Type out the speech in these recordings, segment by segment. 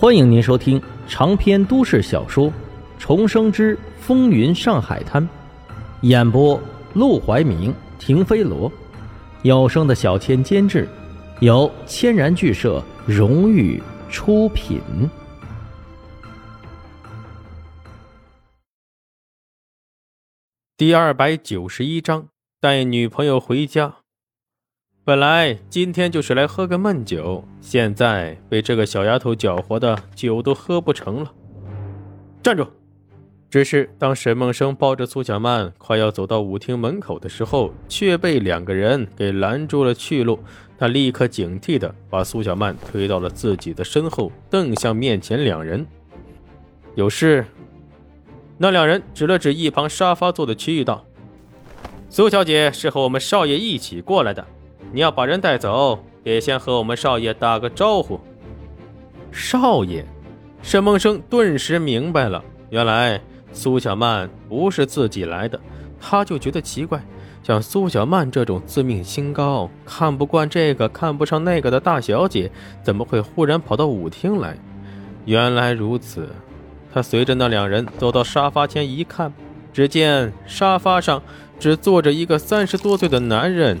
欢迎您收听长篇都市小说《重生之风云上海滩》，演播：陆怀明、停飞罗，有声的小千监制，由千然剧社荣誉出品。第二百九十一章，带女朋友回家。本来今天就是来喝个闷酒，现在被这个小丫头搅和的酒都喝不成了。站住！只是当沈梦生抱着苏小曼快要走到舞厅门口的时候，却被两个人给拦住了去路。他立刻警惕的把苏小曼推到了自己的身后，瞪向面前两人。有事？那两人指了指一旁沙发坐的区域，道：“苏小姐是和我们少爷一起过来的。”你要把人带走，得先和我们少爷打个招呼。少爷，沈梦生顿时明白了，原来苏小曼不是自己来的，他就觉得奇怪，像苏小曼这种自命清高、看不惯这个看不上那个的大小姐，怎么会忽然跑到舞厅来？原来如此，他随着那两人走到沙发前一看，只见沙发上只坐着一个三十多岁的男人。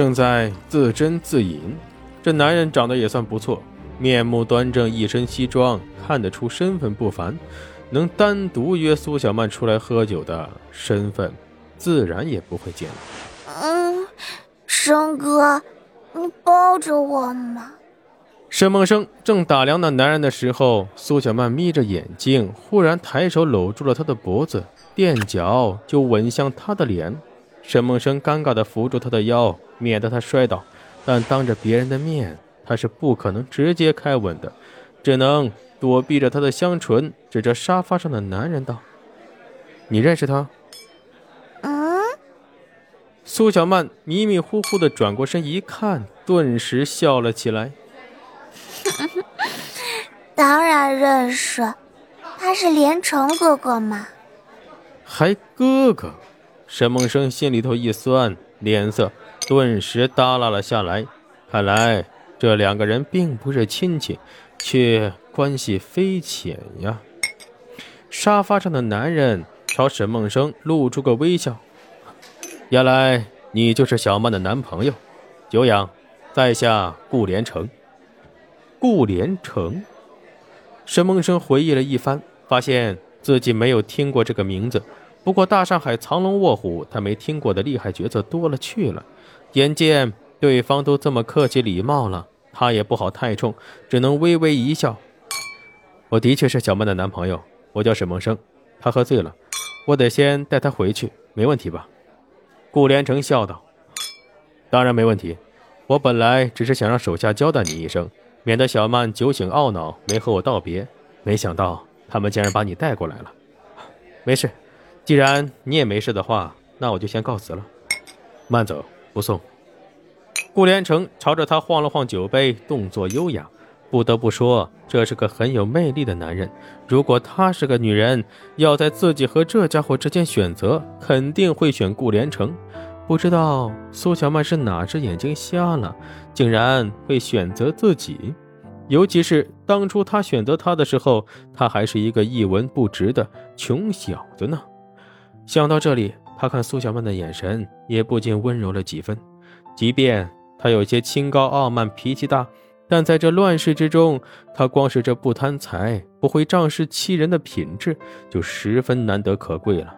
正在自斟自饮，这男人长得也算不错，面目端正，一身西装，看得出身份不凡。能单独约苏小曼出来喝酒的身份，自然也不会见。嗯，生哥，你抱着我吗？沈梦生正打量那男人的时候，苏小曼眯着眼睛，忽然抬手搂住了他的脖子，垫脚就吻向他的脸。沈梦生尴尬地扶住他的腰。免得他摔倒，但当着别人的面，他是不可能直接开吻的，只能躲避着他的香唇，指着沙发上的男人道：“你认识他？”嗯。苏小曼迷迷糊糊的转过身一看，顿时笑了起来：“ 当然认识，他是连城哥哥嘛。”还哥哥？沈梦生心里头一酸，脸色。顿时耷拉了下来，看来这两个人并不是亲戚，却关系非浅呀。沙发上的男人朝沈梦生露出个微笑，原来你就是小曼的男朋友，久仰，在下顾连城。顾连城，沈梦生回忆了一番，发现自己没有听过这个名字。不过大上海藏龙卧虎，他没听过的厉害角色多了去了。眼见对方都这么客气礼貌了，他也不好太冲，只能微微一笑。我的确是小曼的男朋友，我叫沈梦生。他喝醉了，我得先带他回去，没问题吧？顾连城笑道：“当然没问题。我本来只是想让手下交代你一声，免得小曼酒醒懊恼没和我道别。没想到他们竟然把你带过来了。没事，既然你也没事的话，那我就先告辞了。慢走。”不送。顾连城朝着他晃了晃酒杯，动作优雅。不得不说，这是个很有魅力的男人。如果他是个女人，要在自己和这家伙之间选择，肯定会选顾连城。不知道苏小曼是哪只眼睛瞎了，竟然会选择自己。尤其是当初他选择他的时候，他还是一个一文不值的穷小子呢。想到这里。他看苏小曼的眼神也不禁温柔了几分，即便他有些清高傲慢、脾气大，但在这乱世之中，他光是这不贪财、不会仗势欺人的品质就十分难得可贵了。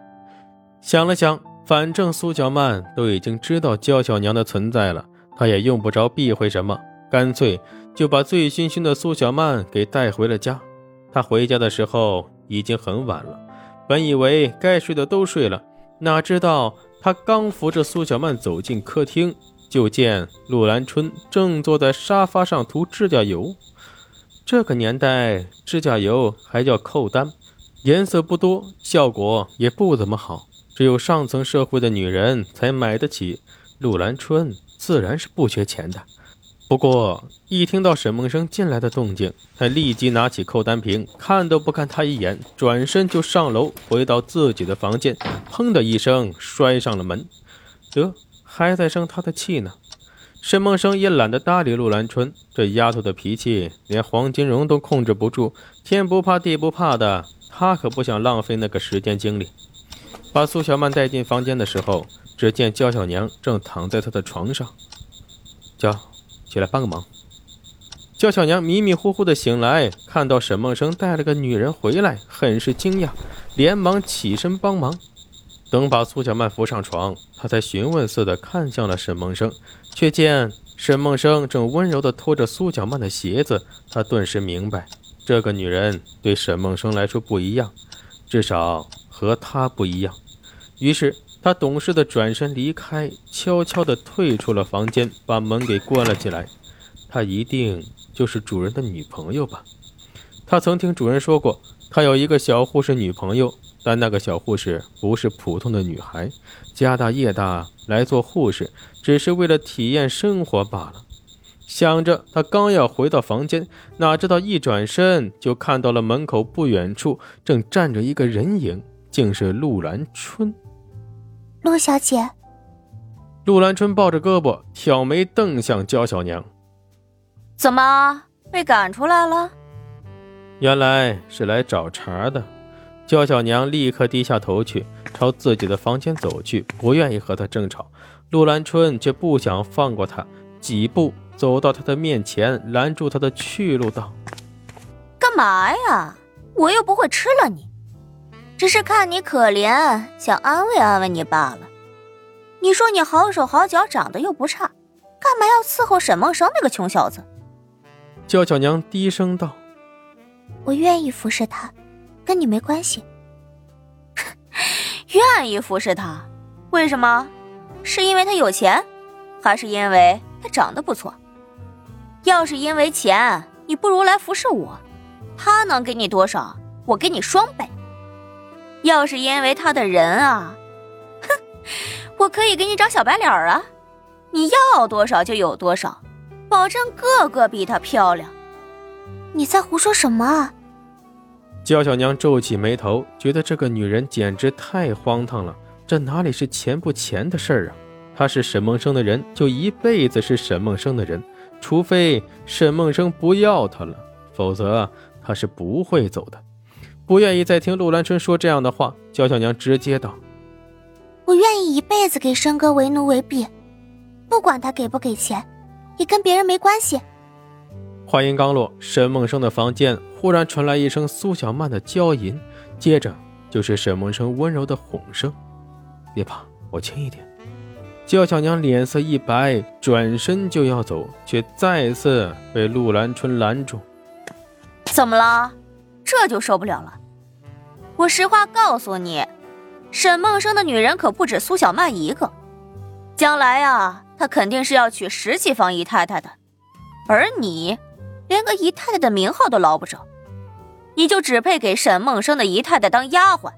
想了想，反正苏小曼都已经知道焦小娘的存在了，他也用不着避讳什么，干脆就把醉醺醺的苏小曼给带回了家。他回家的时候已经很晚了，本以为该睡的都睡了。哪知道他刚扶着苏小曼走进客厅，就见陆兰春正坐在沙发上涂指甲油。这个年代，指甲油还叫扣丹，颜色不多，效果也不怎么好，只有上层社会的女人才买得起。陆兰春自然是不缺钱的。不过，一听到沈梦生进来的动静，他立即拿起扣单瓶，看都不看他一眼，转身就上楼，回到自己的房间，砰的一声摔上了门。得，还在生他的气呢。沈梦生也懒得搭理陆兰春，这丫头的脾气连黄金荣都控制不住，天不怕地不怕的，他可不想浪费那个时间精力。把苏小曼带进房间的时候，只见焦小娘正躺在她的床上。娇，起来帮个忙。焦小娘迷迷糊糊的醒来，看到沈梦生带了个女人回来，很是惊讶，连忙起身帮忙。等把苏小曼扶上床，她才询问似的看向了沈梦生，却见沈梦生正温柔的拖着苏小曼的鞋子。她顿时明白，这个女人对沈梦生来说不一样，至少和她不一样。于是，他懂事的转身离开，悄悄的退出了房间，把门给关了起来。她一定就是主人的女朋友吧？他曾听主人说过，他有一个小护士女朋友。但那个小护士不是普通的女孩，家大业大来做护士，只是为了体验生活罢了。想着，他刚要回到房间，哪知道一转身就看到了门口不远处正站着一个人影，竟是陆兰春。陆小姐，陆兰春抱着胳膊，挑眉瞪向焦小娘：“怎么被赶出来了？”原来是来找茬的。焦小娘立刻低下头去，朝自己的房间走去，不愿意和他争吵。陆兰春却不想放过他，几步走到他的面前，拦住他的去路，道：“干嘛呀？我又不会吃了你，只是看你可怜，想安慰安慰你罢了。你说你好手好脚，长得又不差，干嘛要伺候沈梦生那个穷小子？”焦小娘低声道：“我愿意服侍他。”跟你没关系，愿意服侍他，为什么？是因为他有钱，还是因为他长得不错？要是因为钱，你不如来服侍我，他能给你多少，我给你双倍。要是因为他的人啊，哼，我可以给你找小白脸啊，你要多少就有多少，保证个个比她漂亮。你在胡说什么？焦小娘皱起眉头，觉得这个女人简直太荒唐了。这哪里是钱不钱的事儿啊？她是沈梦生的人，就一辈子是沈梦生的人，除非沈梦生不要她了，否则她是不会走的。不愿意再听陆兰春说这样的话，焦小娘直接道：“我愿意一辈子给申哥为奴为婢，不管他给不给钱，也跟别人没关系。”话音刚落，沈梦生的房间忽然传来一声苏小曼的娇吟，接着就是沈梦生温柔的哄声：“别怕，我轻一点。”焦小娘脸色一白，转身就要走，却再次被陆兰春拦住：“怎么了？这就受不了了？我实话告诉你，沈梦生的女人可不止苏小曼一个，将来啊，她肯定是要娶十几房姨太太的，而你……”连个姨太太的名号都捞不着，你就只配给沈梦生的姨太太当丫鬟。